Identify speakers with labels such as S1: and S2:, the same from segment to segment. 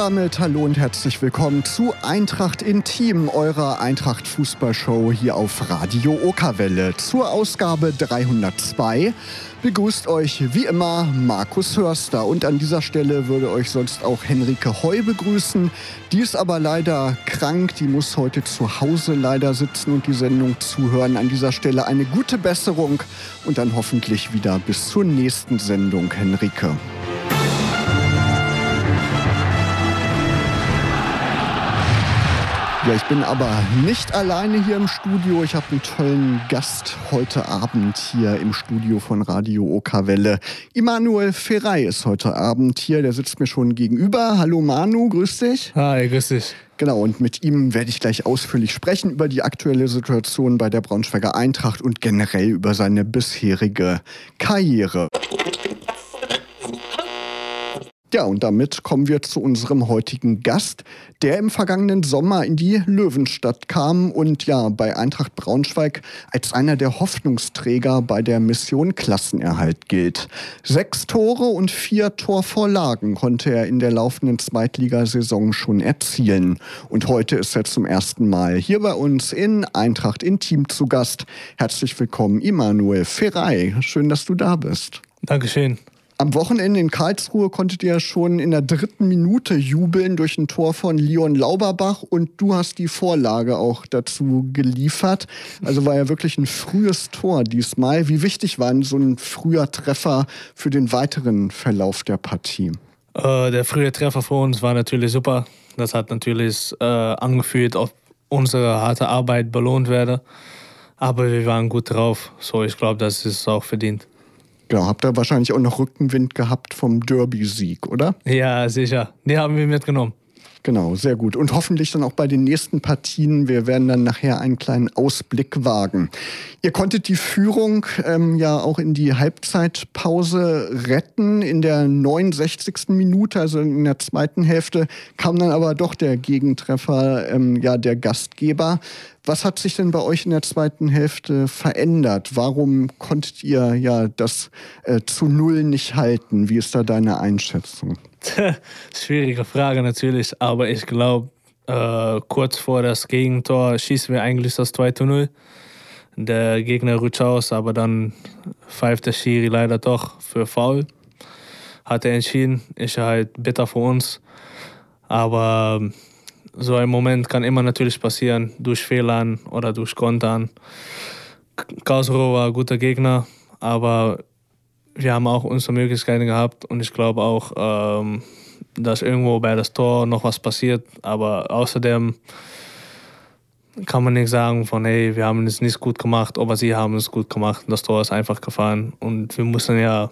S1: Damit hallo und herzlich willkommen zu Eintracht Intim, eurer Eintracht Fußballshow hier auf Radio Okerwelle. Zur Ausgabe 302 begrüßt euch wie immer Markus Hörster. Und an dieser Stelle würde euch sonst auch Henrike Heu begrüßen. Die ist aber leider krank, die muss heute zu Hause leider sitzen und die Sendung zuhören. An dieser Stelle eine gute Besserung und dann hoffentlich wieder bis zur nächsten Sendung, Henrike. Ja, ich bin aber nicht alleine hier im Studio. Ich habe einen tollen Gast heute Abend hier im Studio von Radio Okawelle. Immanuel Ferrei ist heute Abend hier. Der sitzt mir schon gegenüber. Hallo Manu, grüß dich.
S2: Hi, grüß dich.
S1: Genau, und mit ihm werde ich gleich ausführlich sprechen über die aktuelle Situation bei der Braunschweiger Eintracht und generell über seine bisherige Karriere. Ja, und damit kommen wir zu unserem heutigen Gast, der im vergangenen Sommer in die Löwenstadt kam und ja bei Eintracht Braunschweig als einer der Hoffnungsträger bei der Mission Klassenerhalt gilt. Sechs Tore und vier Torvorlagen konnte er in der laufenden Zweitligasaison schon erzielen. Und heute ist er zum ersten Mal hier bei uns in Eintracht Intim zu Gast. Herzlich willkommen, Immanuel Ferrei. Schön, dass du da bist.
S2: Dankeschön.
S1: Am Wochenende in Karlsruhe konntet ihr schon in der dritten Minute jubeln durch ein Tor von Leon Lauberbach und du hast die Vorlage auch dazu geliefert. Also war ja wirklich ein frühes Tor diesmal. Wie wichtig war denn so ein früher Treffer für den weiteren Verlauf der Partie?
S2: Äh, der frühe Treffer für uns war natürlich super. Das hat natürlich äh, angefühlt, ob unsere harte Arbeit belohnt werde. Aber wir waren gut drauf. So, ich glaube, das ist auch verdient.
S1: Genau, habt ihr wahrscheinlich auch noch Rückenwind gehabt vom Derby-Sieg, oder?
S2: Ja, sicher. Die haben wir mitgenommen.
S1: Genau, sehr gut. Und hoffentlich dann auch bei den nächsten Partien. Wir werden dann nachher einen kleinen Ausblick wagen. Ihr konntet die Führung ähm, ja auch in die Halbzeitpause retten. In der 69. Minute, also in der zweiten Hälfte, kam dann aber doch der Gegentreffer ähm, ja, der Gastgeber. Was hat sich denn bei euch in der zweiten Hälfte verändert? Warum konntet ihr ja das äh, zu Null nicht halten? Wie ist da deine Einschätzung?
S2: Schwierige Frage natürlich, aber ich glaube, äh, kurz vor das Gegentor schießen wir eigentlich das 2 zu 0. Der Gegner rutscht aus, aber dann pfeift der Schiri leider doch für Foul. Hat er entschieden, ist halt bitter für uns. Aber so ein Moment kann immer natürlich passieren, durch Fehlern oder durch Kontern. Karlsruhe war ein guter Gegner, aber wir haben auch unsere Möglichkeiten gehabt und ich glaube auch, ähm, dass irgendwo bei das Tor noch was passiert. Aber außerdem kann man nicht sagen von, hey, wir haben es nicht gut gemacht, aber sie haben es gut gemacht. Das Tor ist einfach gefahren und wir mussten ja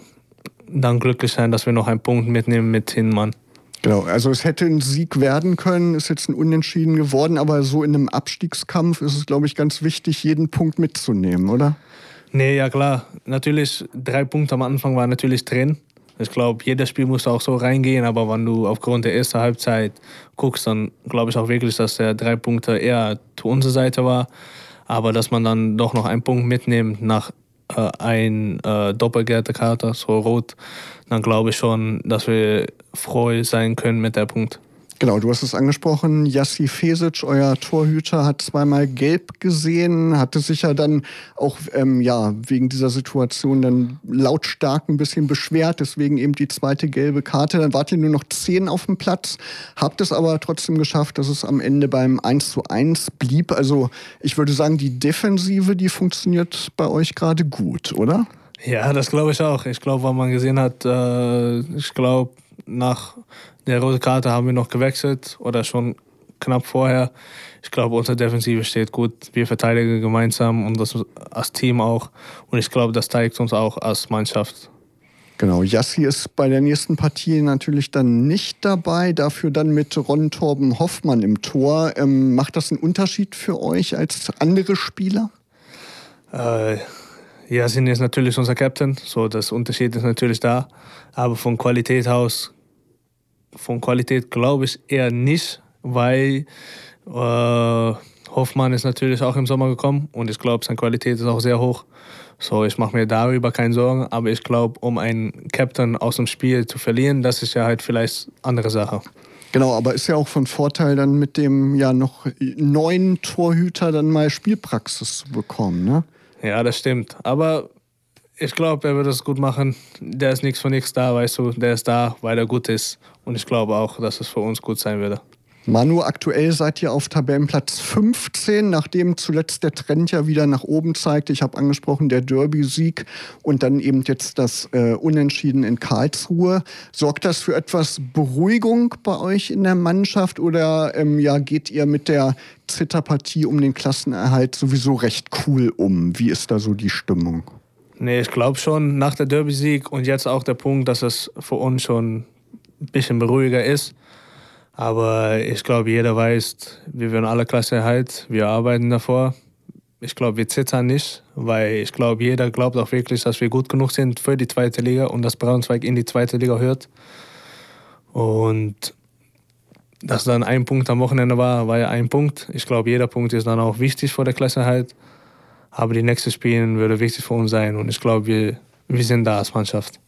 S2: dann glücklich sein, dass wir noch einen Punkt mitnehmen mit Hinmann.
S1: Genau, also es hätte ein Sieg werden können, ist jetzt ein Unentschieden geworden, aber so in einem Abstiegskampf ist es, glaube ich, ganz wichtig, jeden Punkt mitzunehmen, oder?
S2: Nee, ja klar. Natürlich, drei Punkte am Anfang waren natürlich drin. Ich glaube, jedes Spiel muss auch so reingehen, aber wenn du aufgrund der ersten Halbzeit guckst, dann glaube ich auch wirklich, dass der drei Punkte eher zu unserer Seite war. Aber dass man dann doch noch einen Punkt mitnimmt nach äh, ein äh, doppelgelbe Karte, so rot, dann glaube ich schon, dass wir froh sein können mit der Punkt.
S1: Genau, du hast es angesprochen. Jassi Fesic, euer Torhüter, hat zweimal gelb gesehen, hatte sich ja dann auch ähm, ja, wegen dieser Situation dann lautstark ein bisschen beschwert, deswegen eben die zweite gelbe Karte. Dann wart ihr nur noch zehn auf dem Platz, habt es aber trotzdem geschafft, dass es am Ende beim 1 zu 1 blieb. Also ich würde sagen, die Defensive, die funktioniert bei euch gerade gut, oder?
S2: Ja, das glaube ich auch. Ich glaube, was man gesehen hat, äh, ich glaube, nach der roten Karte haben wir noch gewechselt oder schon knapp vorher. Ich glaube, unsere Defensive steht gut. Wir verteidigen gemeinsam und das als Team auch. Und ich glaube, das zeigt uns auch als Mannschaft.
S1: Genau, Jassi ist bei der nächsten Partie natürlich dann nicht dabei, dafür dann mit Ron Torben Hoffmann im Tor. Ähm, macht das einen Unterschied für euch als andere Spieler?
S2: Äh, Yasin ist natürlich unser Captain, so das Unterschied ist natürlich da. Aber von Qualität aus von Qualität glaube ich eher nicht, weil äh, Hoffmann ist natürlich auch im Sommer gekommen und ich glaube, seine Qualität ist auch sehr hoch. So, ich mache mir darüber keine Sorgen, aber ich glaube, um einen Captain aus dem Spiel zu verlieren, das ist ja halt vielleicht andere Sache.
S1: Genau, aber ist ja auch von Vorteil, dann mit dem ja noch neuen Torhüter dann mal Spielpraxis zu bekommen, ne?
S2: Ja, das stimmt. Aber ich glaube, er wird das gut machen. Der ist nichts von nichts da, weißt du. Der ist da, weil er gut ist. Und ich glaube auch, dass es für uns gut sein würde.
S1: Manu, aktuell seid ihr auf Tabellenplatz 15, nachdem zuletzt der Trend ja wieder nach oben zeigt. Ich habe angesprochen, der Derby-Sieg und dann eben jetzt das äh, Unentschieden in Karlsruhe. Sorgt das für etwas Beruhigung bei euch in der Mannschaft oder ähm, ja, geht ihr mit der Zitterpartie um den Klassenerhalt sowieso recht cool um? Wie ist da so die Stimmung?
S2: Nee, ich glaube schon, nach der Derby-Sieg und jetzt auch der Punkt, dass es für uns schon ein bisschen beruhiger ist aber ich glaube, jeder weiß, wir werden alle Klasse erhalten. Wir arbeiten davor. Ich glaube, wir zittern nicht, weil ich glaube, jeder glaubt auch wirklich, dass wir gut genug sind für die zweite Liga und dass Braunschweig in die zweite Liga hört. Und dass dann ein Punkt am Wochenende war, war ja ein Punkt. Ich glaube, jeder Punkt ist dann auch wichtig vor der Klasse halt. Aber die nächsten Spiele würde wichtig für uns sein und ich glaube, wir, wir sind da als Mannschaft.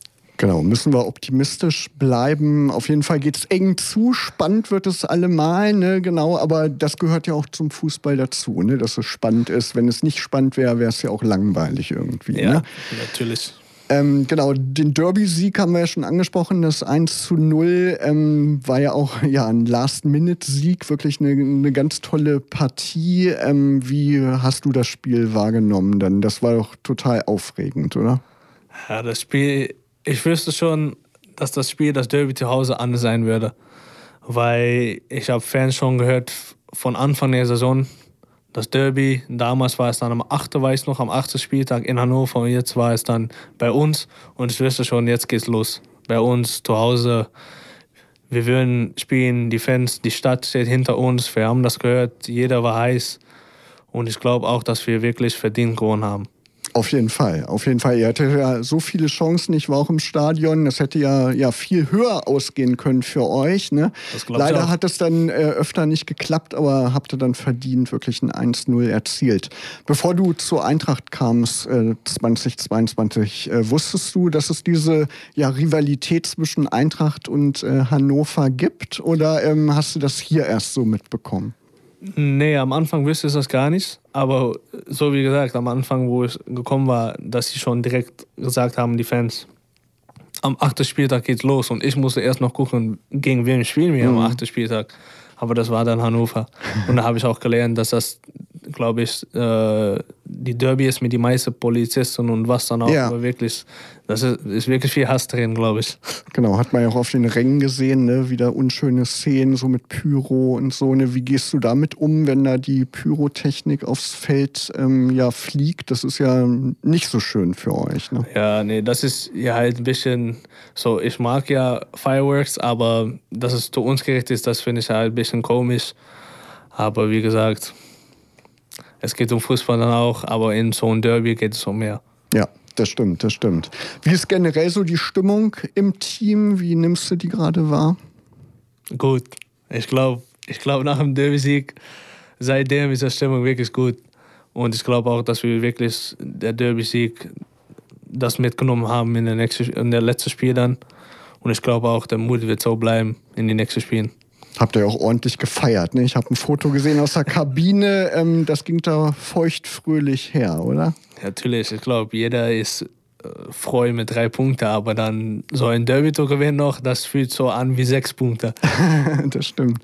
S1: Genau, müssen wir optimistisch bleiben. Auf jeden Fall geht es eng zu, spannend wird es allemal, ne? genau, aber das gehört ja auch zum Fußball dazu, ne? dass es spannend ist. Wenn es nicht spannend wäre, wäre es ja auch langweilig irgendwie.
S2: Ja,
S1: ne?
S2: natürlich.
S1: Ähm, genau, den Derby-Sieg haben wir ja schon angesprochen. Das 1 zu 0 ähm, war ja auch ja, ein Last-Minute-Sieg, wirklich eine, eine, ganz tolle Partie. Ähm, wie hast du das Spiel wahrgenommen dann? Das war doch total aufregend, oder?
S2: Ja, das Spiel ich wüsste schon, dass das Spiel, das Derby zu Hause anders sein würde. Weil ich habe Fans schon gehört von Anfang der Saison, das Derby, damals war es dann am 8. weiß noch, am 8. Spieltag in Hannover und jetzt war es dann bei uns und ich wüsste schon, jetzt geht's los. Bei uns zu Hause, wir würden spielen, die Fans, die Stadt steht hinter uns, wir haben das gehört, jeder war heiß und ich glaube auch, dass wir wirklich verdient gewonnen haben.
S1: Auf jeden Fall, auf jeden Fall. Ihr hattet ja so viele Chancen, ich war auch im Stadion. Das hätte ja, ja viel höher ausgehen können für euch. Ne? Leider hat es dann äh, öfter nicht geklappt, aber habt ihr dann verdient wirklich ein 1-0 erzielt. Bevor du zur Eintracht kamst äh, 2022, äh, wusstest du, dass es diese ja, Rivalität zwischen Eintracht und äh, Hannover gibt? Oder ähm, hast du das hier erst so mitbekommen?
S2: Nee, am Anfang wüsste ich das gar nicht. Aber so wie gesagt, am Anfang, wo ich gekommen war, dass sie schon direkt gesagt haben, die Fans, am achten Spieltag geht's los. Und ich musste erst noch gucken, gegen wen spielen wir mhm. am achten Spieltag. Aber das war dann Hannover. Und da habe ich auch gelernt, dass das, glaube ich, äh, die Derby ist mit die meisten Polizisten und was dann auch. Ja. Aber wirklich, das ist, ist, wirklich viel Hass drin, glaube ich.
S1: Genau, hat man ja auch auf den Rängen gesehen, ne? wieder unschöne Szenen, so mit Pyro und so. Ne? Wie gehst du damit um, wenn da die Pyrotechnik aufs Feld ähm, ja, fliegt? Das ist ja nicht so schön für euch. Ne?
S2: Ja, nee, das ist ja halt ein bisschen so. Ich mag ja Fireworks, aber dass es zu uns gerichtet ist, das finde ich halt ein bisschen komisch. Aber wie gesagt, es geht um Fußball dann auch, aber in so einem Derby geht es um mehr.
S1: Ja, das stimmt, das stimmt. Wie ist generell so die Stimmung im Team? Wie nimmst du die gerade wahr?
S2: Gut. Ich glaube, ich glaub, nach dem Derby-Sieg, seitdem ist die Stimmung wirklich gut. Und ich glaube auch, dass wir wirklich der Derby-Sieg das mitgenommen haben in der, nächsten, in der letzten Spiel dann. Und ich glaube auch, der Mut wird so bleiben in den nächsten Spielen.
S1: Habt ihr auch ordentlich gefeiert. Ne? Ich habe ein Foto gesehen aus der Kabine. Ähm, das ging da feuchtfröhlich her, oder?
S2: Natürlich. Ich glaube, jeder ist äh, froh mit drei Punkten, aber dann so ein Derby zu gewinnen noch, das fühlt so an wie sechs Punkte.
S1: das stimmt.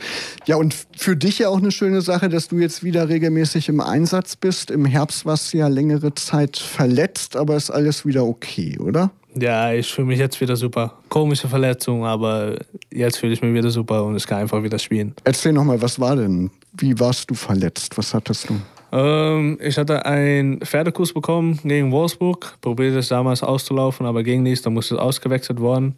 S1: Ja, und für dich ja auch eine schöne Sache, dass du jetzt wieder regelmäßig im Einsatz bist. Im Herbst warst du ja längere Zeit verletzt, aber ist alles wieder okay, oder?
S2: Ja, ich fühle mich jetzt wieder super. Komische Verletzung, aber jetzt fühle ich mich wieder super und ich kann einfach wieder spielen.
S1: Erzähl nochmal, was war denn? Wie warst du verletzt? Was hattest du?
S2: Ähm, ich hatte einen Pferdekuss bekommen gegen Wolfsburg. Probierte es damals auszulaufen, aber ging nicht. Dann musste es ausgewechselt worden.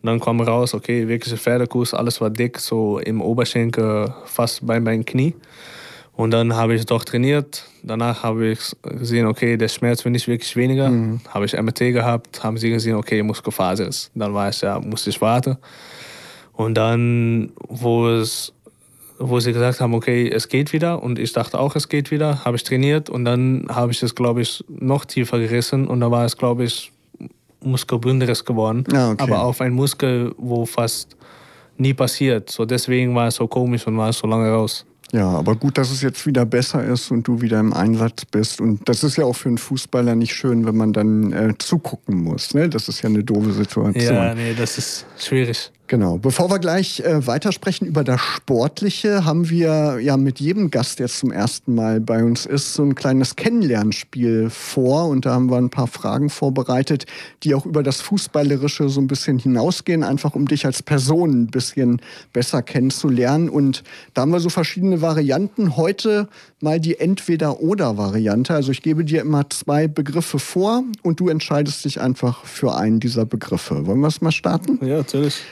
S2: Und dann kam raus, okay, wirklicher Pferdekuss. Alles war dick, so im Oberschenkel, fast bei meinem Knie. Und dann habe ich doch trainiert. Danach habe ich gesehen, okay, der Schmerz wird nicht wirklich weniger. Mhm. Habe ich MRT gehabt, haben sie gesehen, okay, Muskelfaser ist. Dann war ich ja, musste ich warten. Und dann, wo es wo sie gesagt haben, okay, es geht wieder und ich dachte auch, es geht wieder, habe ich trainiert und dann habe ich es, glaube ich, noch tiefer gerissen und da war es, glaube ich, Muskelbündelriss geworden. Ah, okay. Aber auf einen Muskel, wo fast nie passiert. So deswegen war es so komisch und war es so lange raus.
S1: Ja, aber gut, dass es jetzt wieder besser ist und du wieder im Einsatz bist. Und das ist ja auch für einen Fußballer nicht schön, wenn man dann äh, zugucken muss. Ne? Das ist ja eine doofe Situation.
S2: Ja, nee, das ist schwierig.
S1: Genau. Bevor wir gleich äh, weitersprechen über das Sportliche, haben wir ja mit jedem Gast, der zum ersten Mal bei uns ist, so ein kleines Kennenlernspiel vor. Und da haben wir ein paar Fragen vorbereitet, die auch über das Fußballerische so ein bisschen hinausgehen, einfach um dich als Person ein bisschen besser kennenzulernen. Und da haben wir so verschiedene Varianten. Heute mal die Entweder-Oder-Variante. Also ich gebe dir immer zwei Begriffe vor und du entscheidest dich einfach für einen dieser Begriffe. Wollen wir es mal starten?
S2: Ja, natürlich.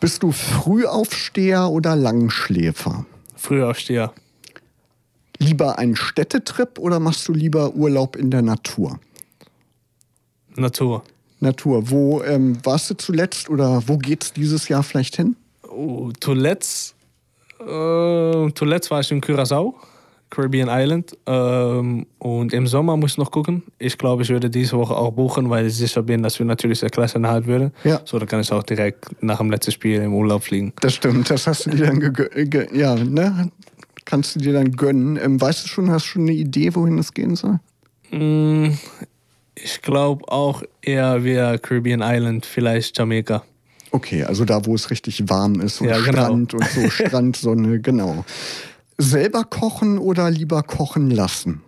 S1: Bist du Frühaufsteher oder Langschläfer?
S2: Frühaufsteher.
S1: Lieber einen Städtetrip oder machst du lieber Urlaub in der Natur?
S2: Natur.
S1: Natur. Wo ähm, warst du zuletzt oder wo geht's dieses Jahr vielleicht hin?
S2: Oh, zuletzt, äh, zuletzt war ich in Curaçao. Caribbean Island. Ähm, und im Sommer muss ich noch gucken. Ich glaube, ich würde diese Woche auch buchen, weil ich sicher bin, dass wir natürlich der Klasse nahe würden.
S1: Ja.
S2: So, dann kann ich auch direkt nach dem letzten Spiel im Urlaub fliegen.
S1: Das stimmt, das hast du dir dann gegönnt. Ja, ne? Kannst du dir dann gönnen. Ähm, weißt du schon, hast du schon eine Idee, wohin es gehen soll?
S2: Mm, ich glaube auch eher wie Caribbean Island, vielleicht Jamaika.
S1: Okay, also da, wo es richtig warm ist und
S2: Ja, genau.
S1: Strand und so, Strand, Sonne, genau. Selber kochen oder lieber kochen lassen?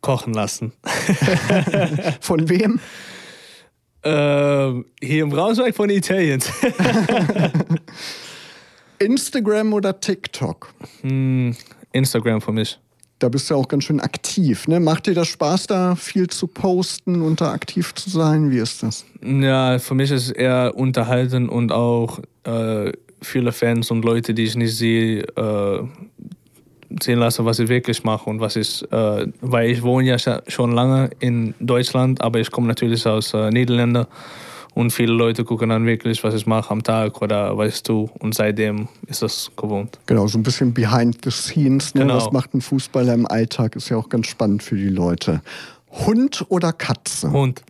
S2: Kochen lassen.
S1: Von wem?
S2: Ähm, hier im Braunschweig von Italiens.
S1: Instagram oder TikTok?
S2: Hm, Instagram für mich.
S1: Da bist du auch ganz schön aktiv. Ne? Macht dir das Spaß, da viel zu posten und da aktiv zu sein? Wie ist das?
S2: Ja, für mich ist es eher unterhalten und auch äh, viele Fans und Leute, die ich nicht sehe, äh, sehen lassen, was ich wirklich mache und was ich, äh, weil ich wohne ja schon lange in Deutschland, aber ich komme natürlich aus äh, Niederlanden und viele Leute gucken dann wirklich, was ich mache am Tag oder was ich tue und seitdem ist das gewohnt.
S1: Genau, so ein bisschen behind the scenes. Ne?
S2: Genau.
S1: Was macht ein Fußballer im Alltag? Ist ja auch ganz spannend für die Leute. Hund oder Katze?
S2: Hund.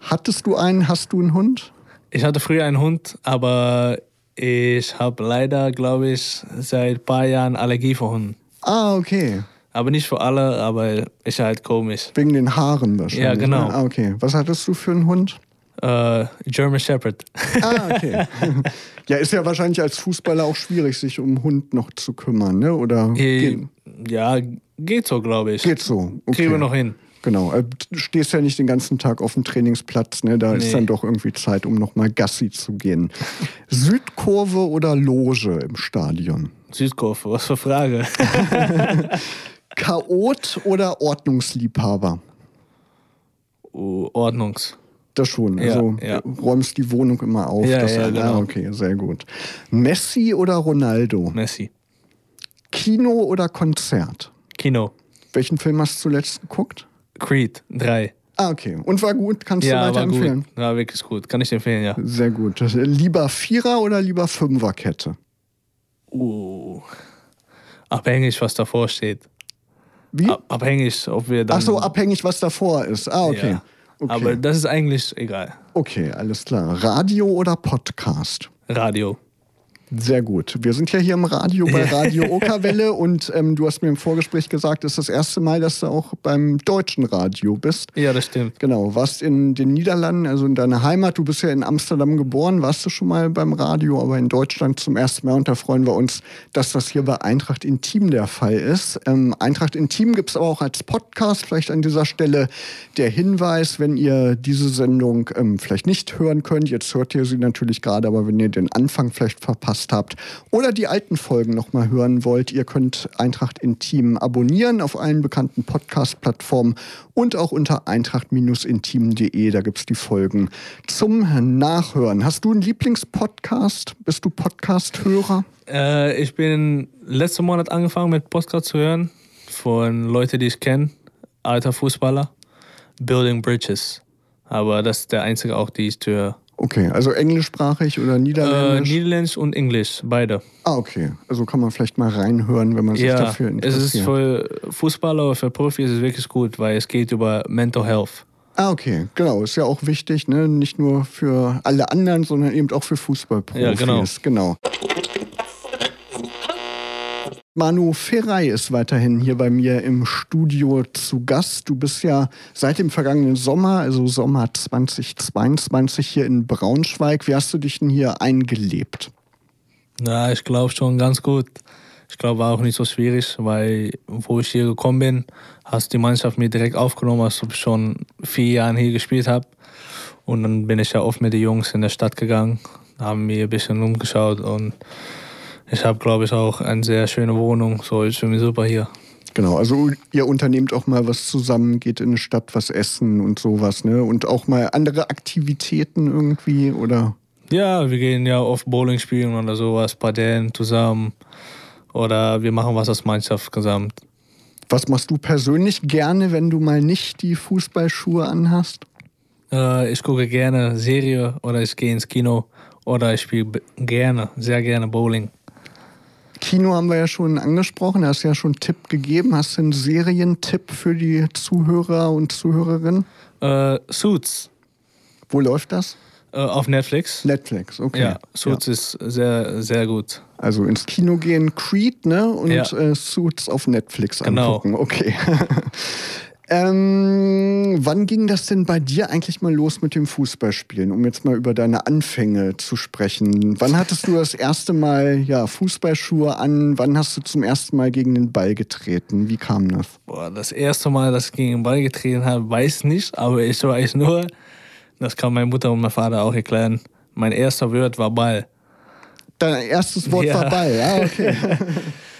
S1: Hattest du einen? Hast du einen Hund?
S2: Ich hatte früher einen Hund, aber ich habe leider, glaube ich, seit ein paar Jahren Allergie vor Hunden.
S1: Ah, okay.
S2: Aber nicht für alle, aber ist halt komisch.
S1: Wegen den Haaren wahrscheinlich.
S2: Ja, genau.
S1: Ne? Ah, okay. Was hattest du für einen Hund?
S2: Äh, German Shepherd.
S1: Ah, okay. ja, ist ja wahrscheinlich als Fußballer auch schwierig, sich um einen Hund noch zu kümmern, ne? Oder
S2: Äh, ja, geht so, glaube ich.
S1: geht so. Okay.
S2: Kriegen wir noch hin.
S1: Genau. äh, Du stehst ja nicht den ganzen Tag auf dem Trainingsplatz, ne? Da ist
S2: Nee.
S1: dann doch irgendwie Zeit, um nochmal Gassi zu gehen. Südkurve oder Loge im Stadion?
S2: Südkurve, was für Frage.
S1: Chaot oder Ordnungsliebhaber?
S2: Oh, Ordnungs.
S1: Das schon.
S2: Ja,
S1: Also
S2: ja.
S1: du räumst die Wohnung immer auf.
S2: Ja, ja,
S1: ah,
S2: genau.
S1: okay, sehr gut. Messi oder Ronaldo?
S2: Messi.
S1: Kino oder Konzert?
S2: Kino.
S1: Welchen Film hast du zuletzt geguckt?
S2: Creed 3.
S1: Ah, okay. Und war gut? Kannst du
S2: Ja, war
S1: weiterempfehlen?
S2: gut. War wirklich gut. Kann ich empfehlen, ja.
S1: Sehr gut. Das- Lieber Vierer oder lieber Fünferkette?
S2: Uh. Abhängig, was davor steht.
S1: Wie?
S2: Ab- Abhängig, ob wir dann.
S1: Ach so, abhängig, was davor ist. Ah, okay.
S2: Ja.
S1: okay.
S2: Aber das ist eigentlich egal.
S1: okay, alles klar. Radio oder Podcast?
S2: Radio.
S1: Sehr gut. Wir sind ja hier im Radio bei Radio Okerwelle und ähm, du hast mir im Vorgespräch gesagt, es ist das erste Mal, dass du auch beim deutschen Radio bist.
S2: Ja, das stimmt.
S1: Genau, warst in den Niederlanden, also in deiner Heimat. Du bist ja in Amsterdam geboren, warst du schon mal beim Radio, aber in Deutschland zum ersten Mal. Und da freuen wir uns, dass das hier bei Eintracht Intim der Fall ist. Ähm, Eintracht Intim gibt es aber auch als Podcast. Vielleicht an dieser Stelle der Hinweis, wenn ihr diese Sendung ähm, vielleicht nicht hören könnt. Jetzt hört ihr sie natürlich gerade, aber wenn ihr den Anfang vielleicht verpasst habt oder die alten Folgen nochmal hören wollt, ihr könnt Eintracht Intim abonnieren auf allen bekannten Podcast-Plattformen und auch unter eintracht-intim.de. Da gibt es die Folgen zum Nachhören. Hast du einen Lieblingspodcast? Bist du Podcast-Hörer?
S2: Äh, ich bin letzten Monat angefangen mit Podcast zu hören von Leuten, die ich kenne, alter Fußballer, Building Bridges. Aber das ist der einzige auch, die ich höre.
S1: Okay, also englischsprachig oder
S2: Äh,
S1: niederländisch?
S2: Niederländisch und Englisch, beide.
S1: ah, okay. Also kann man vielleicht mal reinhören, wenn man sich
S2: Ja,
S1: dafür
S2: es
S1: interessiert.
S2: ist für Fußballer für Profi ist es wirklich gut, weil es geht über Mental Health.
S1: Ah, okay, genau. Ist ja auch wichtig, ne? nicht nur für alle anderen, sondern eben auch für Fußballprofis.
S2: Ja, genau.
S1: genau. Manu Ferrei ist weiterhin hier bei mir im Studio zu Gast. Du bist ja seit dem vergangenen Sommer, also Sommer 2022 hier in Braunschweig. Wie hast du dich denn hier eingelebt?
S2: Ja, ich glaube schon ganz gut. Ich glaube, war auch nicht so schwierig, weil wo ich hier gekommen bin, hast die Mannschaft mir direkt aufgenommen, als ich schon vier Jahre hier gespielt habe. Und dann bin ich ja oft mit den Jungs in der Stadt gegangen, haben mir ein bisschen umgeschaut und ich habe, glaube ich, auch eine sehr schöne Wohnung. So ist für mich super hier.
S1: Genau, also ihr unternehmt auch mal was zusammen, geht in eine Stadt was essen und sowas, ne? Und auch mal andere Aktivitäten irgendwie, oder?
S2: Ja, wir gehen ja oft Bowling spielen oder sowas, Padellen zusammen. Oder wir machen was als Mannschaft gesamt.
S1: Was machst du persönlich gerne, wenn du mal nicht die Fußballschuhe anhast?
S2: Äh, ich gucke gerne Serie oder ich gehe ins Kino oder ich spiele gerne, sehr gerne Bowling.
S1: Kino haben wir ja schon angesprochen, da hast du ja schon einen Tipp gegeben. Hast du einen Serientipp für die Zuhörer und Zuhörerinnen?
S2: Äh, Suits.
S1: Wo läuft das?
S2: Äh, auf Netflix.
S1: Netflix, okay.
S2: Ja, Suits ja. ist sehr, sehr gut.
S1: Also ins Kino gehen, Creed, ne? Und ja. äh, Suits auf Netflix genau. angucken. Okay. Ähm, wann ging das denn bei dir eigentlich mal los mit dem Fußballspielen, um jetzt mal über deine Anfänge zu sprechen? Wann hattest du das erste Mal ja, Fußballschuhe an? Wann hast du zum ersten Mal gegen den Ball getreten? Wie kam das?
S2: Boah, das erste Mal, dass ich gegen den Ball getreten habe, weiß nicht, aber ich weiß nur, das kann meine Mutter und mein Vater auch erklären. Mein erster Wort war Ball.
S1: Dein erstes Wort ja. war Ball, ja, okay.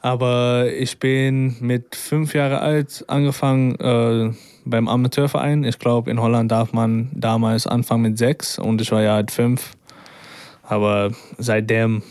S2: Aber ich bin mit fünf Jahren alt angefangen äh, beim Amateurverein. Ich glaube, in Holland darf man damals anfangen mit sechs und ich war ja halt fünf. Aber seitdem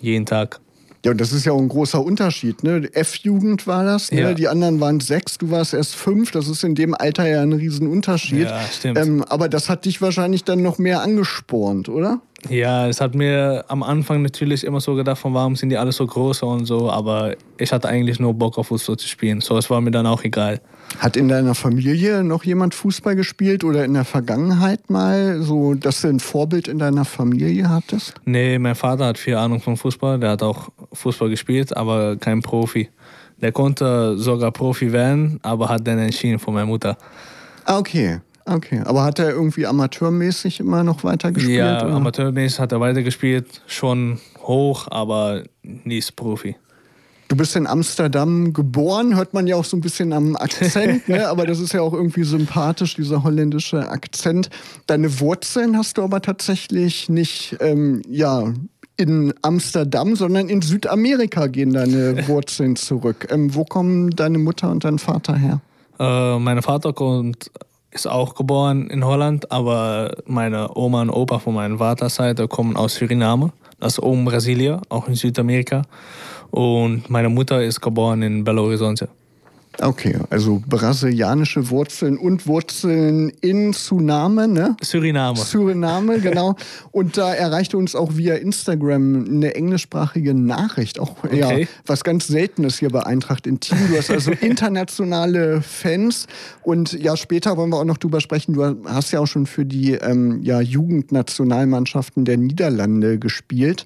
S2: jeden Tag.
S1: Ja, und das ist ja auch ein großer Unterschied. Ne? F-Jugend war das, ne? Ja. die anderen waren sechs, du warst erst fünf. Das ist in dem Alter ja ein Riesenunterschied.
S2: Ja, stimmt.
S1: Ähm, aber das hat dich wahrscheinlich dann noch mehr angespornt, oder?
S2: Ja, es hat mir am Anfang natürlich immer so gedacht, von warum sind die alle so groß und so, aber ich hatte eigentlich nur Bock auf Fußball zu spielen. So, es war mir dann auch egal.
S1: Hat in deiner Familie noch jemand Fußball gespielt oder in der Vergangenheit mal, so dass du ein Vorbild in deiner Familie hattest?
S2: Nee, mein Vater hat viel Ahnung von Fußball, der hat auch Fußball gespielt, aber kein Profi. Der konnte sogar Profi werden, aber hat dann entschieden von meiner Mutter.
S1: Ah, okay. Okay, aber hat er irgendwie amateurmäßig immer noch weitergespielt?
S2: Ja, oder? amateurmäßig hat er weitergespielt, schon hoch, aber nie Profi.
S1: Du bist in Amsterdam geboren, hört man ja auch so ein bisschen am Akzent, ne? aber das ist ja auch irgendwie sympathisch, dieser holländische Akzent. Deine Wurzeln hast du aber tatsächlich nicht, ähm, ja, in Amsterdam, sondern in Südamerika gehen deine Wurzeln zurück. Ähm, wo kommen deine Mutter und dein Vater her?
S2: Äh, mein Vater kommt ist auch geboren in Holland, aber meine Oma und Opa von meiner Vaterseite kommen aus Suriname. Das ist oben Brasilien, auch in Südamerika. Und meine Mutter ist geboren in Belo Horizonte.
S1: Okay, also brasilianische Wurzeln und Wurzeln in Tsunami, ne?
S2: Suriname.
S1: Suriname, genau. und da erreichte uns auch via Instagram eine englischsprachige Nachricht. Auch okay. ja, was ganz Seltenes hier bei Eintracht in Team. Du hast also internationale Fans. Und ja, später wollen wir auch noch drüber sprechen. Du hast ja auch schon für die ähm, ja, Jugendnationalmannschaften der Niederlande gespielt.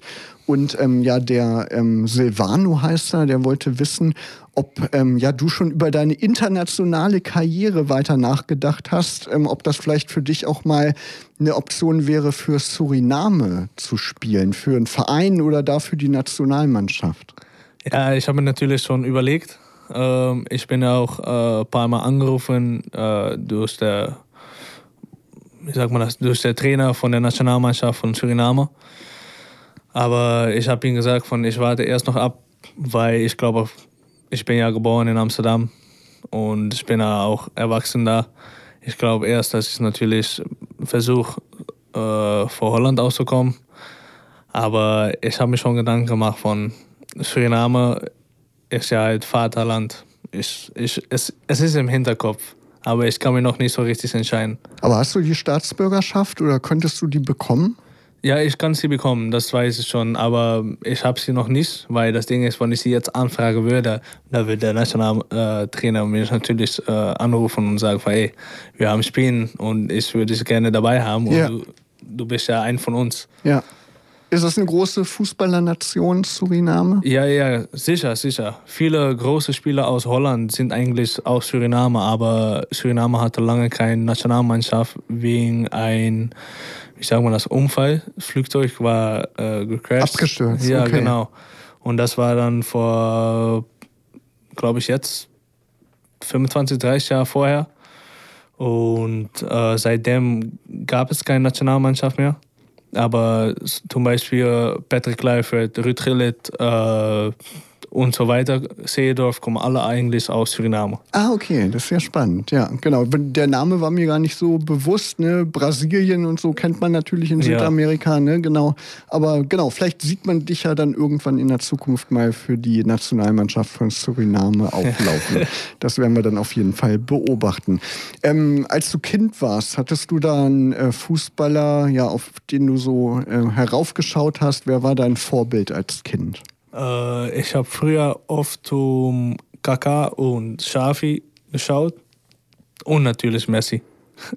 S1: Und ähm, ja, der ähm, Silvano heißt er, der wollte wissen, ob ähm, ja, du schon über deine internationale Karriere weiter nachgedacht hast, ähm, ob das vielleicht für dich auch mal eine Option wäre, für Suriname zu spielen, für einen Verein oder dafür die Nationalmannschaft.
S2: Ja, ich habe mir natürlich schon überlegt. Ähm, ich bin auch äh, ein paar Mal angerufen äh, durch der, wie sagt man das, durch der Trainer von der Nationalmannschaft von Suriname. Aber ich habe ihm gesagt, von, ich warte erst noch ab, weil ich glaube, ich bin ja geboren in Amsterdam und ich bin ja auch erwachsen da. Ich glaube erst, dass ich natürlich versuche, äh, vor Holland auszukommen. Aber ich habe mir schon Gedanken gemacht von Suriname ist ja halt Vaterland. Ich, ich, es, es ist im Hinterkopf, aber ich kann mir noch nicht so richtig entscheiden.
S1: Aber hast du die Staatsbürgerschaft oder könntest du die bekommen?
S2: Ja, ich kann sie bekommen, das weiß ich schon, aber ich habe sie noch nicht, weil das Ding ist, wenn ich sie jetzt anfragen würde, da würde der Nationaltrainer mich natürlich äh, anrufen und sagen, hey, wir haben Spielen und ich würde sie gerne dabei haben und
S1: Ja.
S2: du, du bist ja ein von uns.
S1: Ja. Ist das eine große Fußballernation, Suriname?
S2: Ja, ja, sicher, sicher. Viele große Spieler aus Holland sind eigentlich aus Suriname, aber Suriname hatte lange keine Nationalmannschaft wegen ein, wie sagen wir das, Unfall. Das Flugzeug war äh, gecrashed.
S1: Abgestürzt,
S2: Ja,
S1: okay.
S2: genau. Und das war dann vor, glaube ich, jetzt 25, 30 Jahre vorher. Und äh, seitdem gab es keine Nationalmannschaft mehr. Aber zum Beispiel Patrick Kluivert, Ruud Gullit äh, und so weiter, Seedorf, kommen alle eigentlich aus Suriname.
S1: Ah, okay, das ist ja spannend. Ja, genau. Der Name war mir gar nicht so bewusst. Ne? Brasilien und so kennt man natürlich in
S2: Ja.
S1: Südamerika, ne? Genau. Aber genau, vielleicht sieht man dich ja dann irgendwann in der Zukunft mal für die Nationalmannschaft von Suriname auflaufen. das werden wir dann auf jeden Fall beobachten. Ähm, als du Kind warst, hattest du da einen äh, Fußballer, ja, auf den du so äh, heraufgeschaut hast? Wer war dein Vorbild als Kind?
S2: Äh, ich habe früher oft zum Kaka und Shafi geschaut. Und natürlich Messi.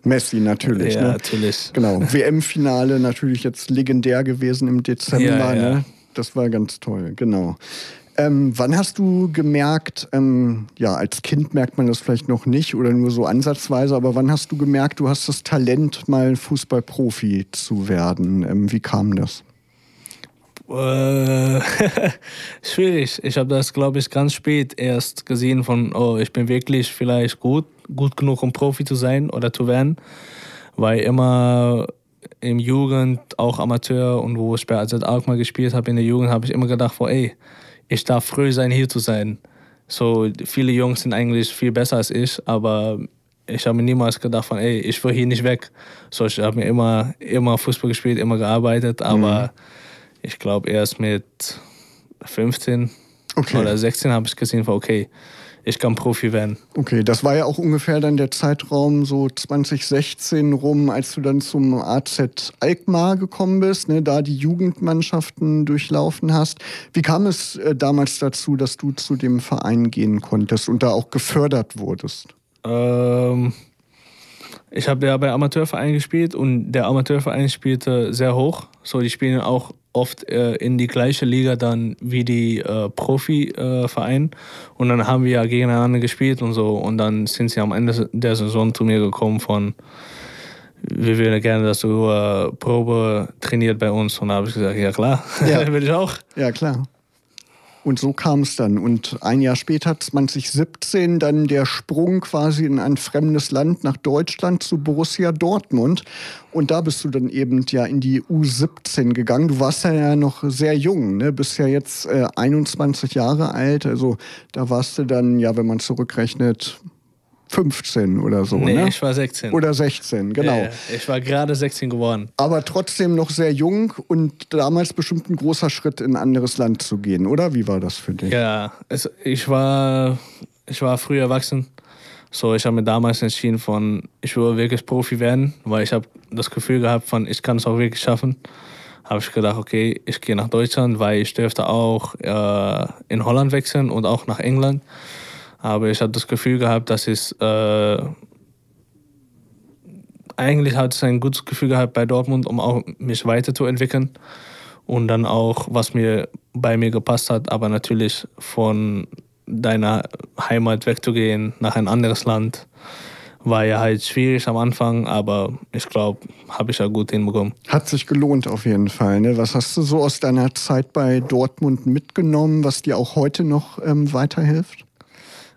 S1: Messi natürlich.
S2: ja,
S1: ne?
S2: natürlich.
S1: Genau, WM-Finale natürlich jetzt legendär gewesen im Dezember.
S2: Ja, ja.
S1: Ne? Das war ganz toll, genau. Ähm, wann hast du gemerkt, ähm, ja, als Kind merkt man das vielleicht noch nicht oder nur so ansatzweise, aber wann hast du gemerkt, du hast das Talent, mal Fußballprofi zu werden? Ähm, wie kam das?
S2: Äh, schwierig. Ich habe das, glaube ich, ganz spät erst gesehen von, oh, ich bin wirklich vielleicht gut, gut genug, um Profi zu sein oder zu werden. Weil immer im Jugend, auch Amateur und wo ich bei AZ Alkmaar gespielt habe in der Jugend, habe ich immer gedacht, oh, ey, ich darf früh sein, hier zu sein. So, viele Jungs sind eigentlich viel besser als ich, aber ich habe mir niemals gedacht von, ey, ich will hier nicht weg. So, ich habe mir immer, immer Fußball gespielt, immer gearbeitet, aber ich glaube erst mit 15
S1: Okay.
S2: oder 16 habe ich gesehen, okay, ich kann Profi werden.
S1: Okay, das war ja auch ungefähr dann der Zeitraum so 2016 rum, als du dann zum AZ Alkmaar gekommen bist, ne, da die Jugendmannschaften durchlaufen hast. Wie kam es äh, damals dazu, dass du zu dem Verein gehen konntest und da auch gefördert wurdest?
S2: Ähm, ich habe ja bei Amateurverein gespielt und der Amateurverein spielte sehr hoch. So, die spielen auch oft äh, in die gleiche Liga dann wie die äh, Profiverein. und dann haben wir ja gegeneinander gespielt und so. Und dann sind sie am Ende der Saison zu mir gekommen von, wir würden gerne, dass du äh, Probe trainiert bei uns. Und da habe ich gesagt, ja klar,
S1: Ja.
S2: will ich auch.
S1: Ja, klar. Und so kam es dann. Und ein Jahr später, 2017, dann der Sprung quasi in ein fremdes Land nach Deutschland zu Borussia Dortmund. Und da bist du dann eben ja in die U17 gegangen. Du warst ja noch sehr jung, ne? bist ja jetzt äh, 21 Jahre alt. Also da warst du dann, ja, wenn man zurückrechnet, 15 oder so.
S2: Nee,
S1: ne?
S2: ich war 16.
S1: Oder 16, genau.
S2: Ja, ich war gerade 16 geworden.
S1: Aber trotzdem noch sehr jung und damals bestimmt ein großer Schritt in ein anderes Land zu gehen, oder? Wie war das für dich?
S2: Ja, es, ich, war, ich war früh erwachsen. So, ich habe mir damals entschieden von, ich will wirklich Profi werden, weil ich habe das Gefühl gehabt von, ich kann es auch wirklich schaffen. Habe ich gedacht, okay, ich gehe nach Deutschland, weil ich dürfte auch äh, in Holland wechseln und auch nach England. Aber ich habe das Gefühl gehabt, dass es äh, eigentlich hatte ich ein gutes Gefühl gehabt bei Dortmund, um auch mich weiterzuentwickeln und dann auch, was mir bei mir gepasst hat, aber natürlich von deiner Heimat wegzugehen nach ein anderes Land war ja halt schwierig am Anfang, aber ich glaube, habe ich ja gut hinbekommen.
S1: Hat sich gelohnt auf jeden Fall. Ne? Was hast du so aus deiner Zeit bei Dortmund mitgenommen, was dir auch heute noch ähm, weiterhilft?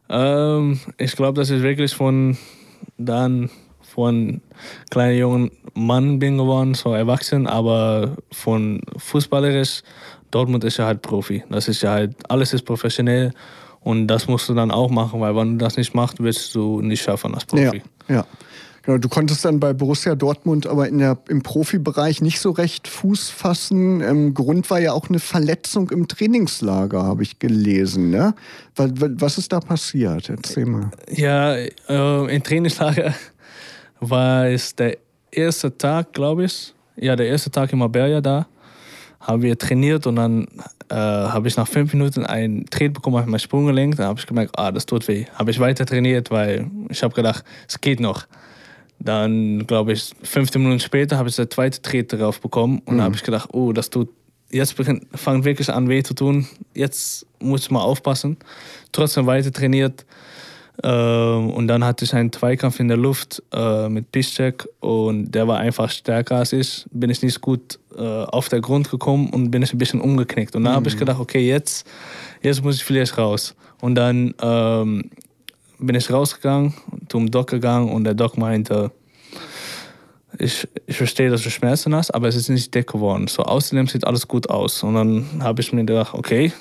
S2: Ähm, ich glaube, dass ich wirklich von dann von kleiner jungen Mann bin geworden, so erwachsen, aber von fußballerisch, Dortmund ist ja halt Profi. Das ist ja halt, alles ist professionell und das musst du dann auch machen, weil wenn du das nicht machst, wirst du nicht schaffen als Profi.
S1: Ja, ja. Genau, du konntest dann bei Borussia Dortmund aber in der, im Profibereich nicht so recht Fuß fassen. Ähm, Grund war ja auch eine Verletzung im Trainingslager, habe ich gelesen. Ne? Was, was ist da passiert? Erzähl mal.
S2: Ja, äh, im Trainingslager war es der erste Tag, glaube ich. ja, der erste Tag in Marbella da, haben wir trainiert und dann äh, habe ich nach fünf Minuten einen Tret bekommen auf mein Sprunggelenk. Dann habe ich gemerkt, ah, das tut weh. Habe ich weiter trainiert, weil ich habe gedacht, es geht noch. Dann, glaube ich, 15 Minuten später habe ich der zweite Tret drauf bekommen und mhm. habe ich gedacht, oh, das tut, jetzt fängt wirklich an weh zu tun. Jetzt muss ich mal aufpassen. Trotzdem weiter trainiert. Äh, und dann hatte ich einen Zweikampf in der Luft äh, mit Piszczek und der war einfach stärker als ich. Bin ich nicht gut äh, auf der Grund gekommen und bin ich ein bisschen umgeknickt. Und dann mhm. habe ich gedacht, okay, jetzt, jetzt muss ich vielleicht raus. Und dann ähm, bin ich rausgegangen, zum Doc gegangen und der Doc meinte, ich, ich verstehe, dass du Schmerzen hast, aber es ist nicht dick geworden. So außerdem sieht alles gut aus. Und dann habe ich mir gedacht, okay,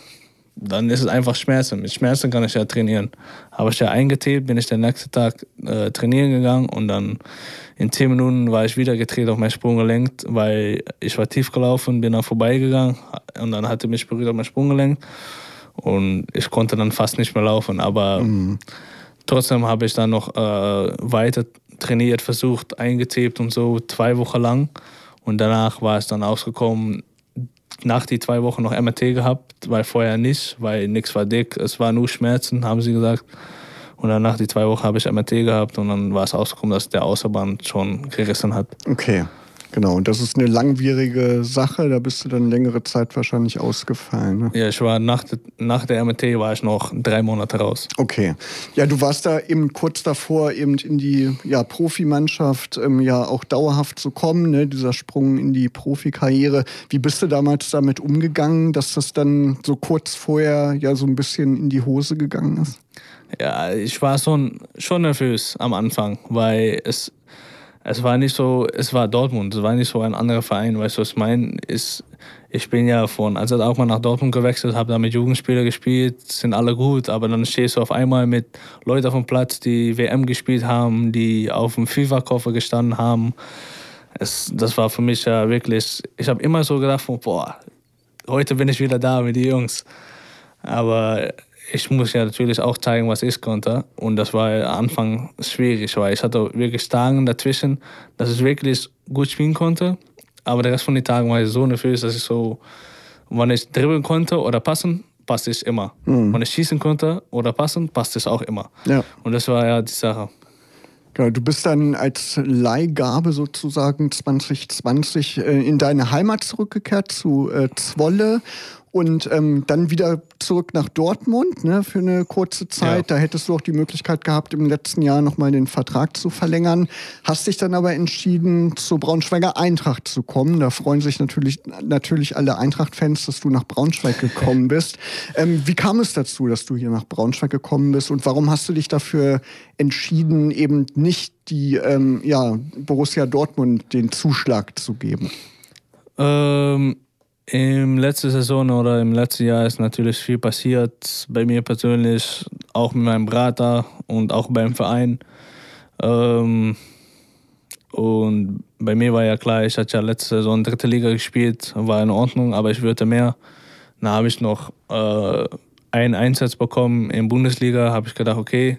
S2: dann ist es einfach Schmerzen. Mit Schmerzen kann ich ja trainieren. Habe ich ja eingetebt, bin ich den nächsten Tag äh, trainieren gegangen und dann in 10 Minuten war ich wieder gedreht auf mein Sprunggelenk, weil ich war tief gelaufen, bin dann vorbeigegangen und dann hatte mich berührt auf mein Sprunggelenk und ich konnte dann fast nicht mehr laufen. Aber mhm. Trotzdem habe ich dann noch äh, weiter trainiert, versucht, eingetebt und so, zwei Wochen lang. Und danach war es dann ausgekommen, nach die zwei Wochen noch MRT gehabt, weil vorher nicht, weil nichts war dick, es war nur Schmerzen, haben sie gesagt. Und dann nach die zwei Wochen habe ich MRT gehabt und dann war es ausgekommen, dass der Außerband schon gerissen hat.
S1: Okay. Genau, und das ist eine langwierige Sache, da bist du dann längere Zeit wahrscheinlich ausgefallen. Ne?
S2: Ja, ich war nach, nach der MT war ich noch drei Monate raus.
S1: Okay. Ja, du warst da eben kurz davor, eben in die ja, Profimannschaft ähm, ja auch dauerhaft zu kommen, ne? dieser Sprung in die Profikarriere. Wie bist du damals damit umgegangen, dass das dann so kurz vorher ja so ein bisschen in die Hose gegangen ist?
S2: Ja, ich war schon, schon nervös am Anfang, weil es es war nicht so, es war Dortmund, es war nicht so ein anderer Verein, weißt du, was ich meine? Ist, ich bin ja von, als ich auch mal nach Dortmund gewechselt habe, da mit Jugendspielern gespielt, sind alle gut, aber dann stehst du auf einmal mit Leuten auf dem Platz, die WM gespielt haben, die auf dem FIFA-Koffer gestanden haben. Es, das war für mich ja wirklich, ich habe immer so gedacht, boah, heute bin ich wieder da mit den Jungs. Aber ich muss ja natürlich auch zeigen, was ich konnte. Und das war am Anfang schwierig, weil ich hatte wirklich Tage dazwischen, dass ich wirklich gut spielen konnte. Aber der Rest von den Tagen war ich so nervös, dass ich so, wenn ich dribbeln konnte oder passen, passte ich immer. Mhm. Wenn ich schießen konnte oder passen, passte es auch immer. Ja. Und das war ja die Sache.
S1: Genau, du bist dann als Leihgabe sozusagen 2020 äh, in deine Heimat zurückgekehrt zu äh, Zwolle und ähm, dann wieder zurück nach Dortmund ne, für eine kurze Zeit. Ja. Da hättest du auch die Möglichkeit gehabt, im letzten Jahr nochmal den Vertrag zu verlängern. Hast dich dann aber entschieden, zur Braunschweiger Eintracht zu kommen. Da freuen sich natürlich, natürlich alle Eintracht-Fans, dass du nach Braunschweig gekommen bist. Ähm, wie kam es dazu, dass du hier nach Braunschweig gekommen bist und warum hast du dich dafür entschieden, eben nicht die ähm, ja, Borussia Dortmund den Zuschlag zu geben?
S2: Ähm im letzten Saison oder im letzten Jahr ist natürlich viel passiert. Bei mir persönlich, auch mit meinem Berater und auch beim Verein. Ähm, und bei mir war ja klar, ich hatte ja letzte Saison dritte Liga gespielt, war in Ordnung, aber ich würde mehr. Dann habe ich noch äh, einen Einsatz bekommen in Bundesliga, habe ich gedacht, okay,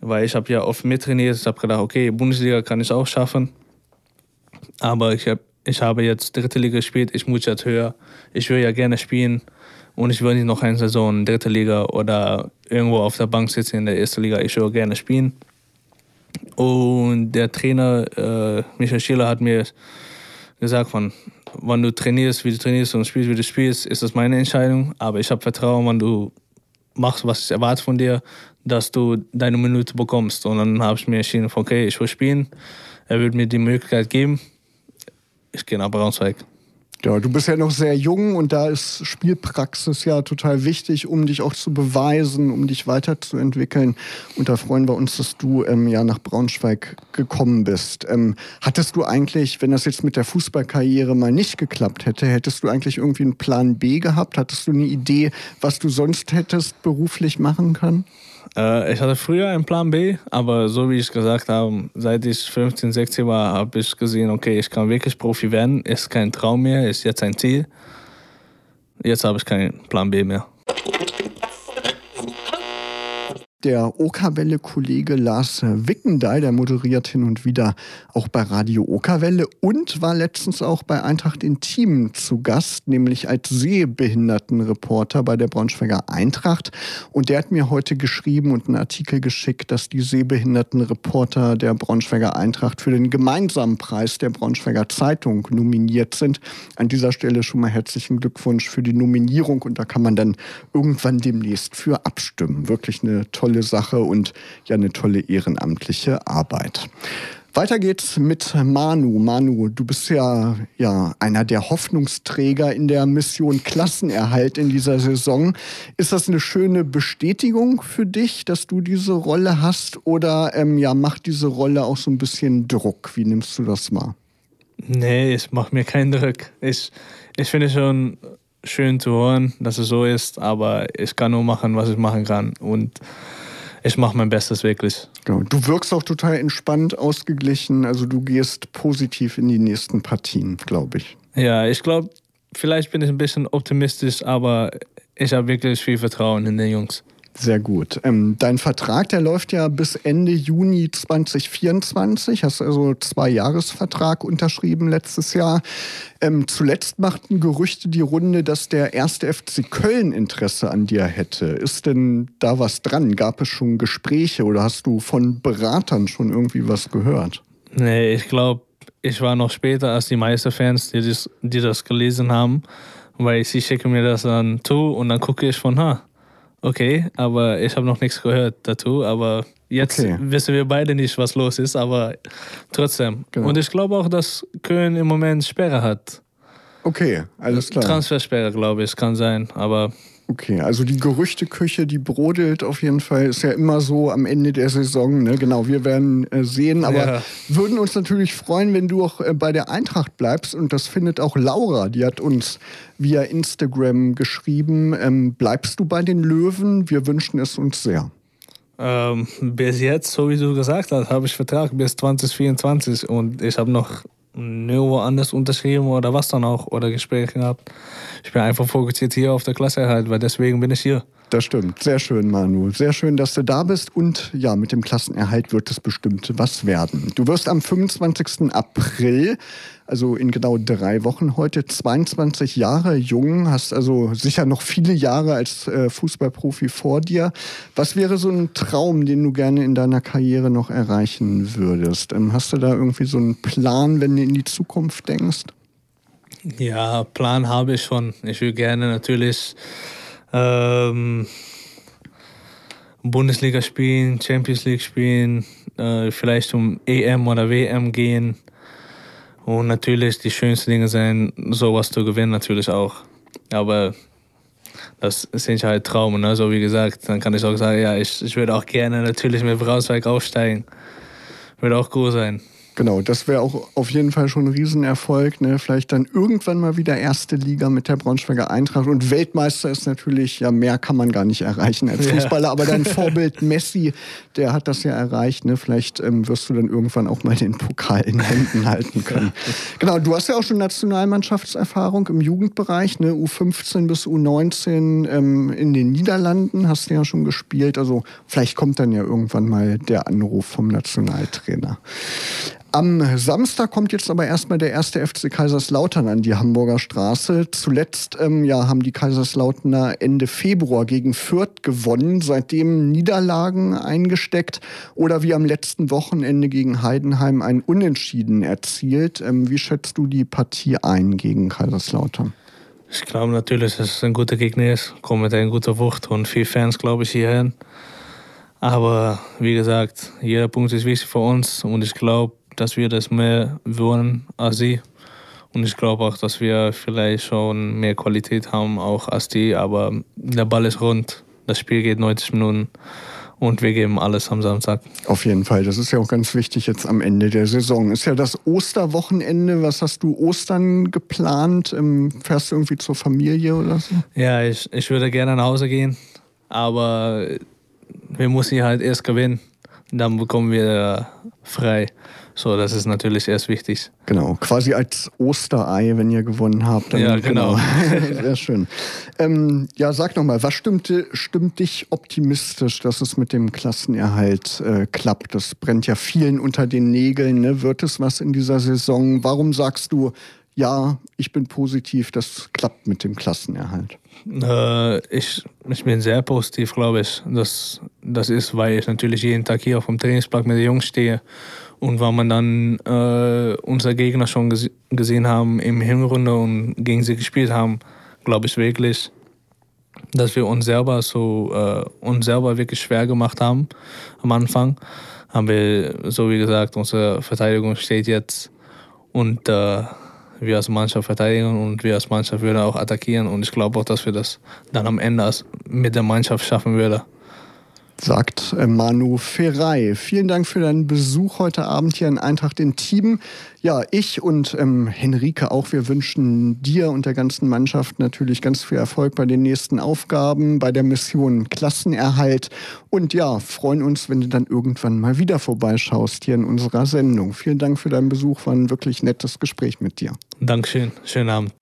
S2: weil ich habe ja oft mittrainiert, ich habe gedacht, okay, Bundesliga kann ich auch schaffen. Aber ich habe ich habe jetzt dritte Liga gespielt, ich muss jetzt höher. Ich will ja gerne spielen und ich will nicht noch eine Saison dritte Liga oder irgendwo auf der Bank sitzen in der ersten Liga. Ich will gerne spielen. Und der Trainer äh, Michael Schiller hat mir gesagt, von, wenn du trainierst, wie du trainierst und spielst, wie du spielst, ist das meine Entscheidung. Aber ich habe Vertrauen, wenn du machst, was ich erwarte von dir, dass du deine Minute bekommst. Und dann habe ich mir entschieden, okay, ich will spielen. Er wird mir die Möglichkeit geben ich gehe nach Braunschweig.
S1: Ja, du bist ja noch sehr jung und da ist Spielpraxis ja total wichtig, um dich auch zu beweisen, um dich weiterzuentwickeln. Und da freuen wir uns, dass du ähm, ja nach Braunschweig gekommen bist. Ähm, hattest du eigentlich, wenn das jetzt mit der Fußballkarriere mal nicht geklappt hätte, hättest du eigentlich irgendwie einen Plan B gehabt? Hattest du eine Idee, was du sonst hättest beruflich machen können?
S2: Äh, ich hatte früher einen Plan B, aber so wie ich gesagt habe, seit ich 15, 16 war, habe ich gesehen, okay, ich kann wirklich Profi werden. Ist kein Traum mehr, ist jetzt ein Ziel. Jetzt habe ich keinen Plan B mehr.
S1: Der Okerwelle-Kollege Lars Wickendey, der moderiert hin und wieder auch bei Radio Okerwelle und war letztens auch bei Eintracht Intim zu Gast, nämlich als Sehbehindertenreporter bei der Braunschweiger Eintracht. Und der hat mir heute geschrieben und einen Artikel geschickt, dass die Sehbehindertenreporter der Braunschweiger Eintracht für den gemeinsamen Preis der Braunschweiger Zeitung nominiert sind. An dieser Stelle schon mal herzlichen Glückwunsch für die Nominierung und da kann man dann irgendwann demnächst für abstimmen. Wirklich eine tolle tolle Sache und ja eine tolle ehrenamtliche Arbeit. Weiter geht's mit Manu. Manu, du bist ja, ja einer der Hoffnungsträger in der Mission Klassenerhalt in dieser Saison. Ist das eine schöne Bestätigung für dich, dass du diese Rolle hast? Oder ähm, ja, macht diese Rolle auch so ein bisschen Druck? Wie nimmst du das mal?
S2: Nee, es macht mir keinen Druck. Ich, ich finde schon schön zu hören, dass es so ist, aber ich kann nur machen, was ich machen kann. Und ich mache mein Bestes wirklich.
S1: Genau. Du wirkst auch total entspannt, ausgeglichen. Also du gehst positiv in die nächsten Partien, glaube ich.
S2: Ja, ich glaube, vielleicht bin ich ein bisschen optimistisch, aber ich habe wirklich viel Vertrauen in den Jungs.
S1: Sehr gut. Ähm, dein Vertrag, der läuft ja bis Ende Juni 2024. Hast also zwei Jahresvertrag unterschrieben letztes Jahr. Ähm, zuletzt machten Gerüchte die Runde, dass der erste FC Köln Interesse an dir hätte. Ist denn da was dran? Gab es schon Gespräche oder hast du von Beratern schon irgendwie was gehört?
S2: Nee, ich glaube, ich war noch später als die meisten Fans, die das, die das gelesen haben, weil sie schicken mir das dann zu und dann gucke ich von, ha, Okay, aber ich habe noch nichts gehört dazu. Aber jetzt okay. wissen wir beide nicht, was los ist, aber trotzdem. Genau. Und ich glaube auch, dass Köln im Moment Sperre hat.
S1: Okay, alles klar.
S2: Transfersperre, glaube ich, kann sein, aber
S1: Okay, also die Gerüchteküche, die brodelt auf jeden Fall, ist ja immer so am Ende der Saison. Ne? Genau, wir werden äh, sehen, aber ja. würden uns natürlich freuen, wenn du auch äh, bei der Eintracht bleibst. Und das findet auch Laura, die hat uns via Instagram geschrieben. Ähm, bleibst du bei den Löwen? Wir wünschen es uns sehr.
S2: Ähm, bis jetzt, so wie du gesagt hast, habe ich Vertrag bis 2024 und ich habe noch nirgendwo anders unterschrieben oder was dann auch oder Gespräche gehabt. Ich bin einfach fokussiert hier auf der Klasse halt, weil deswegen bin ich hier.
S1: Das stimmt. Sehr schön, Manu. Sehr schön, dass du da bist. Und ja, mit dem Klassenerhalt wird es bestimmt was werden. Du wirst am 25. April, also in genau drei Wochen heute, 22 Jahre jung, hast also sicher noch viele Jahre als äh, Fußballprofi vor dir. Was wäre so ein Traum, den du gerne in deiner Karriere noch erreichen würdest? Ähm, hast du da irgendwie so einen Plan, wenn du in die Zukunft denkst?
S2: Ja, Plan habe ich schon. Ich will gerne natürlich ähm, Bundesliga spielen, Champions League spielen, äh, vielleicht um EM oder WM gehen. Und natürlich die schönsten Dinge sein, sowas zu gewinnen natürlich auch. Aber das sind halt Traumen. Ne? So wie gesagt, dann kann ich auch sagen, ja, ich, ich würde auch gerne natürlich mit Braunschweig aufsteigen. Würde auch cool sein.
S1: Genau, das wäre auch auf jeden Fall schon ein Riesenerfolg. Ne? Vielleicht dann irgendwann mal wieder erste Liga mit der Braunschweiger Eintracht. Und Weltmeister ist natürlich, ja, mehr kann man gar nicht erreichen als Fußballer. Ja. Aber dein Vorbild Messi, der hat das ja erreicht. Ne? Vielleicht ähm, wirst du dann irgendwann auch mal den Pokal in Händen halten können. Genau, du hast ja auch schon Nationalmannschaftserfahrung im Jugendbereich, ne? U15 bis U19 ähm, in den Niederlanden hast du ja schon gespielt. Also vielleicht kommt dann ja irgendwann mal der Anruf vom Nationaltrainer. Am Samstag kommt jetzt aber erstmal der erste FC Kaiserslautern an die Hamburger Straße. Zuletzt ähm, ja, haben die Kaiserslauterner Ende Februar gegen Fürth gewonnen, seitdem Niederlagen eingesteckt oder wie am letzten Wochenende gegen Heidenheim ein Unentschieden erzielt. Ähm, wie schätzt du die Partie ein gegen Kaiserslautern?
S2: Ich glaube natürlich, dass es ein guter Gegner ist, kommt mit einer guten Wucht und viele Fans, glaube ich, hierhin. Aber wie gesagt, jeder Punkt ist wichtig für uns und ich glaube, dass wir das mehr wollen als sie. Und ich glaube auch, dass wir vielleicht schon mehr Qualität haben, auch als die. Aber der Ball ist rund. Das Spiel geht 90 Minuten und wir geben alles am Samstag.
S1: Auf jeden Fall. Das ist ja auch ganz wichtig jetzt am Ende der Saison. Ist ja das Osterwochenende. Was hast du Ostern geplant? Ähm, fährst du irgendwie zur Familie oder so?
S2: Ja, ich, ich würde gerne nach Hause gehen. Aber wir müssen hier halt erst gewinnen. Dann bekommen wir frei. So, das ist natürlich erst wichtig.
S1: Genau, quasi als Osterei, wenn ihr gewonnen habt.
S2: Dann, ja, genau.
S1: genau. Sehr schön. Ähm, ja, sag nochmal, was stimmt, stimmt dich optimistisch, dass es mit dem Klassenerhalt äh, klappt? Das brennt ja vielen unter den Nägeln. Ne? Wird es was in dieser Saison? Warum sagst du, ja, ich bin positiv, das klappt mit dem Klassenerhalt?
S2: Äh, ich, ich bin sehr positiv, glaube ich. Das, das ist, weil ich natürlich jeden Tag hier auf dem Trainingsplatz mit den Jungs stehe und weil man dann äh, unsere Gegner schon ges gesehen haben im Hinrunde und gegen sie gespielt haben, glaube ich wirklich, dass wir uns selber so äh, uns selber wirklich schwer gemacht haben am Anfang. Haben wir, so wie gesagt, unsere Verteidigung steht jetzt und äh, wir als Mannschaft verteidigen und wir als Mannschaft würden auch attackieren und ich glaube auch, dass wir das dann am Ende mit der Mannschaft schaffen würden
S1: sagt äh, Manu Ferrei. Vielen Dank für deinen Besuch heute Abend hier in Eintracht in Team. Ja, ich und ähm, Henrike auch, wir wünschen dir und der ganzen Mannschaft natürlich ganz viel Erfolg bei den nächsten Aufgaben, bei der Mission Klassenerhalt und ja, freuen uns, wenn du dann irgendwann mal wieder vorbeischaust hier in unserer Sendung. Vielen Dank für deinen Besuch, war ein wirklich nettes Gespräch mit dir.
S2: Dankeschön, schönen Abend.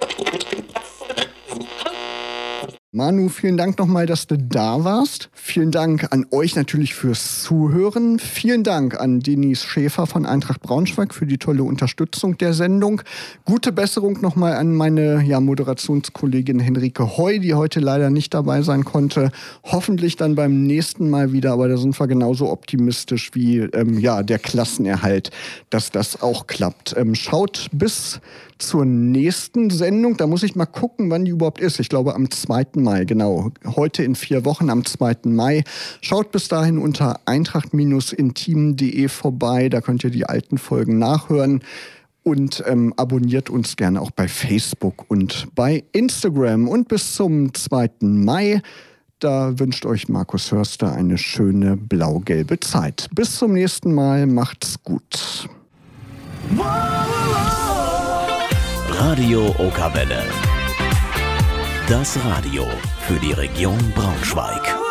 S1: Manu, vielen Dank nochmal, dass du da warst. Vielen Dank an euch natürlich fürs Zuhören. Vielen Dank an Denise Schäfer von Eintracht Braunschweig für die tolle Unterstützung der Sendung. Gute Besserung nochmal an meine ja, Moderationskollegin Henrike Heu, die heute leider nicht dabei sein konnte. Hoffentlich dann beim nächsten Mal wieder, aber da sind wir genauso optimistisch wie ähm, ja, der Klassenerhalt, dass das auch klappt. Ähm, schaut bis zur nächsten Sendung. Da muss ich mal gucken, wann die überhaupt ist. Ich glaube am 2. Mai, genau. Heute in vier Wochen am 2. Mai. Schaut bis dahin unter eintracht-intim.de vorbei. Da könnt ihr die alten Folgen nachhören. Und ähm, abonniert uns gerne auch bei Facebook und bei Instagram. Und bis zum 2. Mai. Da wünscht euch Markus Hörster eine schöne blau-gelbe Zeit. Bis zum nächsten Mal. Macht's gut.
S3: Radio Okawelle. Das Radio für die Region Braunschweig.